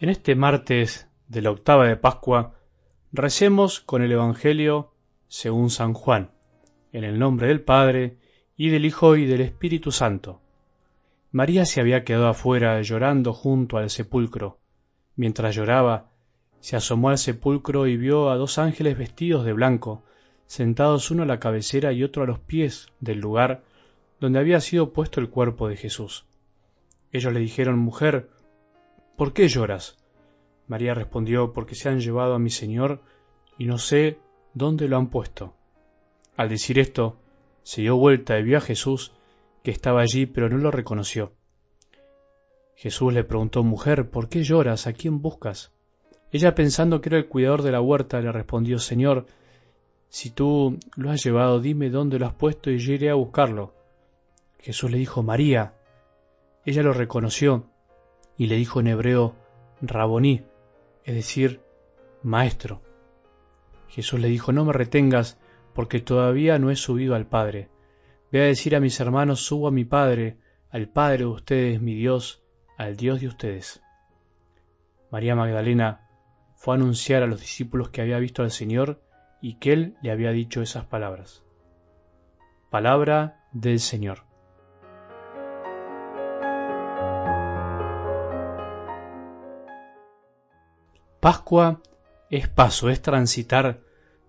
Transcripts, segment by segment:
En este martes de la octava de Pascua, recemos con el Evangelio según San Juan, en el nombre del Padre, y del Hijo y del Espíritu Santo. María se había quedado afuera llorando junto al sepulcro. Mientras lloraba, se asomó al sepulcro y vio a dos ángeles vestidos de blanco, sentados uno a la cabecera y otro a los pies del lugar donde había sido puesto el cuerpo de Jesús. Ellos le dijeron, Mujer, ¿Por qué lloras? María respondió, Porque se han llevado a mi Señor y no sé dónde lo han puesto. Al decir esto, se dio vuelta y vio a Jesús que estaba allí, pero no lo reconoció. Jesús le preguntó, Mujer, ¿por qué lloras? ¿A quién buscas? Ella, pensando que era el cuidador de la huerta, le respondió, Señor, si tú lo has llevado, dime dónde lo has puesto y yo iré a buscarlo. Jesús le dijo, María. Ella lo reconoció y le dijo en hebreo Raboní, es decir, maestro. Jesús le dijo, no me retengas, porque todavía no he subido al Padre. Ve a decir a mis hermanos, subo a mi Padre, al Padre de ustedes, mi Dios, al Dios de ustedes. María Magdalena fue a anunciar a los discípulos que había visto al Señor y que Él le había dicho esas palabras. Palabra del Señor. Pascua es paso, es transitar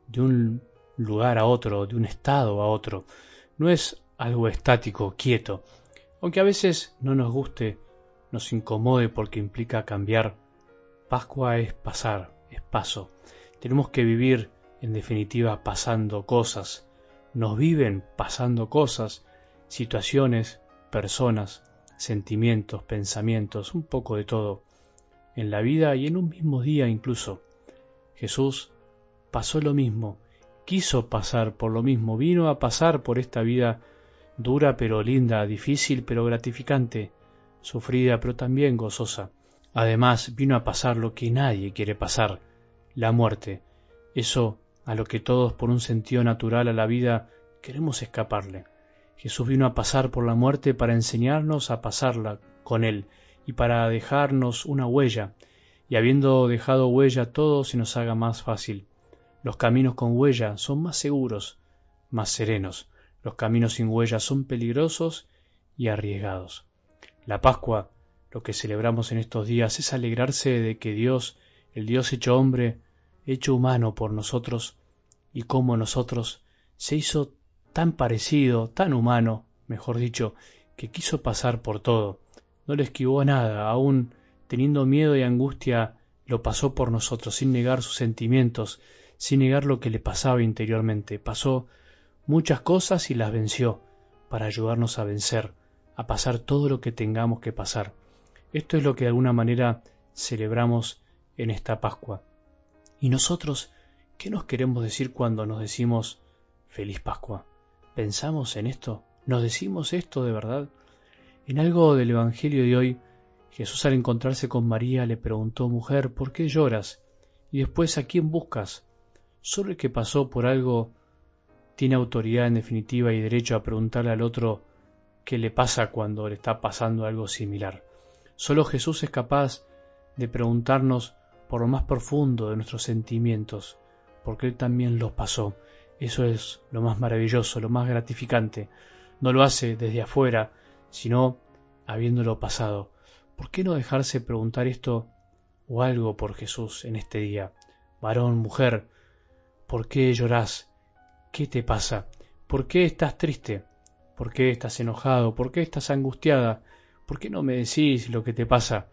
de un lugar a otro, de un estado a otro. No es algo estático, quieto, aunque a veces no nos guste, nos incomode porque implica cambiar. Pascua es pasar, es paso. Tenemos que vivir, en definitiva, pasando cosas. Nos viven pasando cosas, situaciones, personas, sentimientos, pensamientos, un poco de todo en la vida y en un mismo día incluso. Jesús pasó lo mismo, quiso pasar por lo mismo, vino a pasar por esta vida dura pero linda, difícil pero gratificante, sufrida pero también gozosa. Además vino a pasar lo que nadie quiere pasar, la muerte, eso a lo que todos por un sentido natural a la vida queremos escaparle. Jesús vino a pasar por la muerte para enseñarnos a pasarla con Él y para dejarnos una huella, y habiendo dejado huella todo se nos haga más fácil. Los caminos con huella son más seguros, más serenos. Los caminos sin huella son peligrosos y arriesgados. La Pascua, lo que celebramos en estos días, es alegrarse de que Dios, el Dios hecho hombre, hecho humano por nosotros, y como nosotros, se hizo tan parecido, tan humano, mejor dicho, que quiso pasar por todo, no le esquivó nada, aún teniendo miedo y angustia, lo pasó por nosotros, sin negar sus sentimientos, sin negar lo que le pasaba interiormente. Pasó muchas cosas y las venció, para ayudarnos a vencer, a pasar todo lo que tengamos que pasar. Esto es lo que de alguna manera celebramos en esta Pascua. ¿Y nosotros qué nos queremos decir cuando nos decimos feliz Pascua? ¿Pensamos en esto? ¿Nos decimos esto de verdad? En algo del Evangelio de hoy, Jesús al encontrarse con María le preguntó, Mujer, ¿por qué lloras? Y después, ¿a quién buscas? Solo el que pasó por algo tiene autoridad en definitiva y derecho a preguntarle al otro qué le pasa cuando le está pasando algo similar. Solo Jesús es capaz de preguntarnos por lo más profundo de nuestros sentimientos, porque Él también los pasó. Eso es lo más maravilloso, lo más gratificante. No lo hace desde afuera, sino habiéndolo pasado. ¿Por qué no dejarse preguntar esto o algo por Jesús en este día? Varón, mujer, ¿por qué llorás? ¿Qué te pasa? ¿Por qué estás triste? ¿Por qué estás enojado? ¿Por qué estás angustiada? ¿Por qué no me decís lo que te pasa?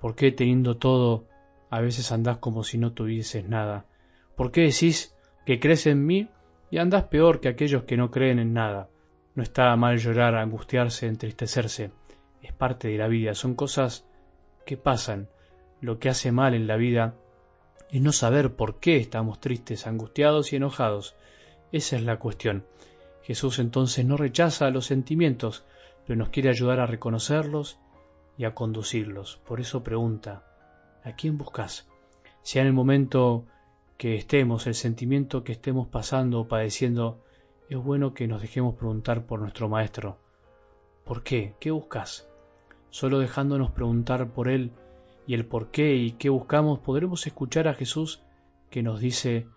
¿Por qué teniendo todo a veces andás como si no tuvieses nada? ¿Por qué decís que crees en mí y andás peor que aquellos que no creen en nada? No está mal llorar, angustiarse, entristecerse. Es parte de la vida, son cosas que pasan. Lo que hace mal en la vida es no saber por qué estamos tristes, angustiados y enojados. Esa es la cuestión. Jesús entonces no rechaza los sentimientos, pero nos quiere ayudar a reconocerlos y a conducirlos. Por eso pregunta, ¿a quién buscas? Sea en el momento que estemos, el sentimiento que estemos pasando o padeciendo, es bueno que nos dejemos preguntar por nuestro Maestro. ¿Por qué? ¿Qué buscas? Solo dejándonos preguntar por Él y el por qué y qué buscamos, podremos escuchar a Jesús que nos dice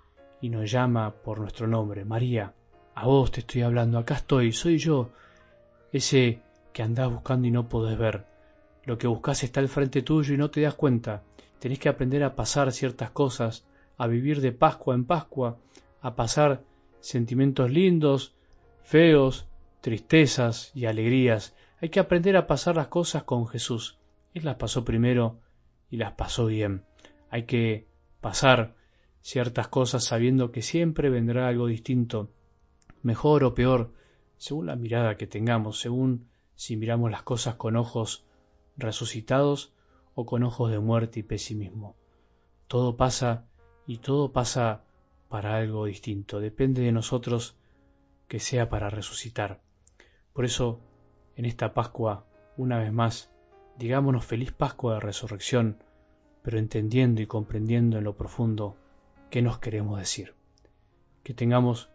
y nos llama por nuestro nombre. María, a vos te estoy hablando, acá estoy, soy yo, ese que andás buscando y no podés ver. Lo que buscas está al frente tuyo y no te das cuenta. Tenés que aprender a pasar ciertas cosas, a vivir de Pascua en Pascua, a pasar sentimientos lindos, feos, tristezas y alegrías. Hay que aprender a pasar las cosas con Jesús. Él las pasó primero y las pasó bien. Hay que pasar ciertas cosas sabiendo que siempre vendrá algo distinto, mejor o peor, según la mirada que tengamos, según si miramos las cosas con ojos resucitados o con ojos de muerte y pesimismo. Todo pasa y todo pasa para algo distinto. Depende de nosotros que sea para resucitar. Por eso, en esta Pascua, una vez más, digámonos feliz Pascua de Resurrección, pero entendiendo y comprendiendo en lo profundo qué nos queremos decir. Que tengamos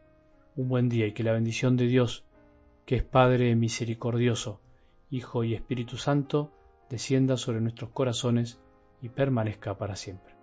un buen día y que la bendición de Dios, que es Padre misericordioso, Hijo y Espíritu Santo, descienda sobre nuestros corazones y permanezca para siempre.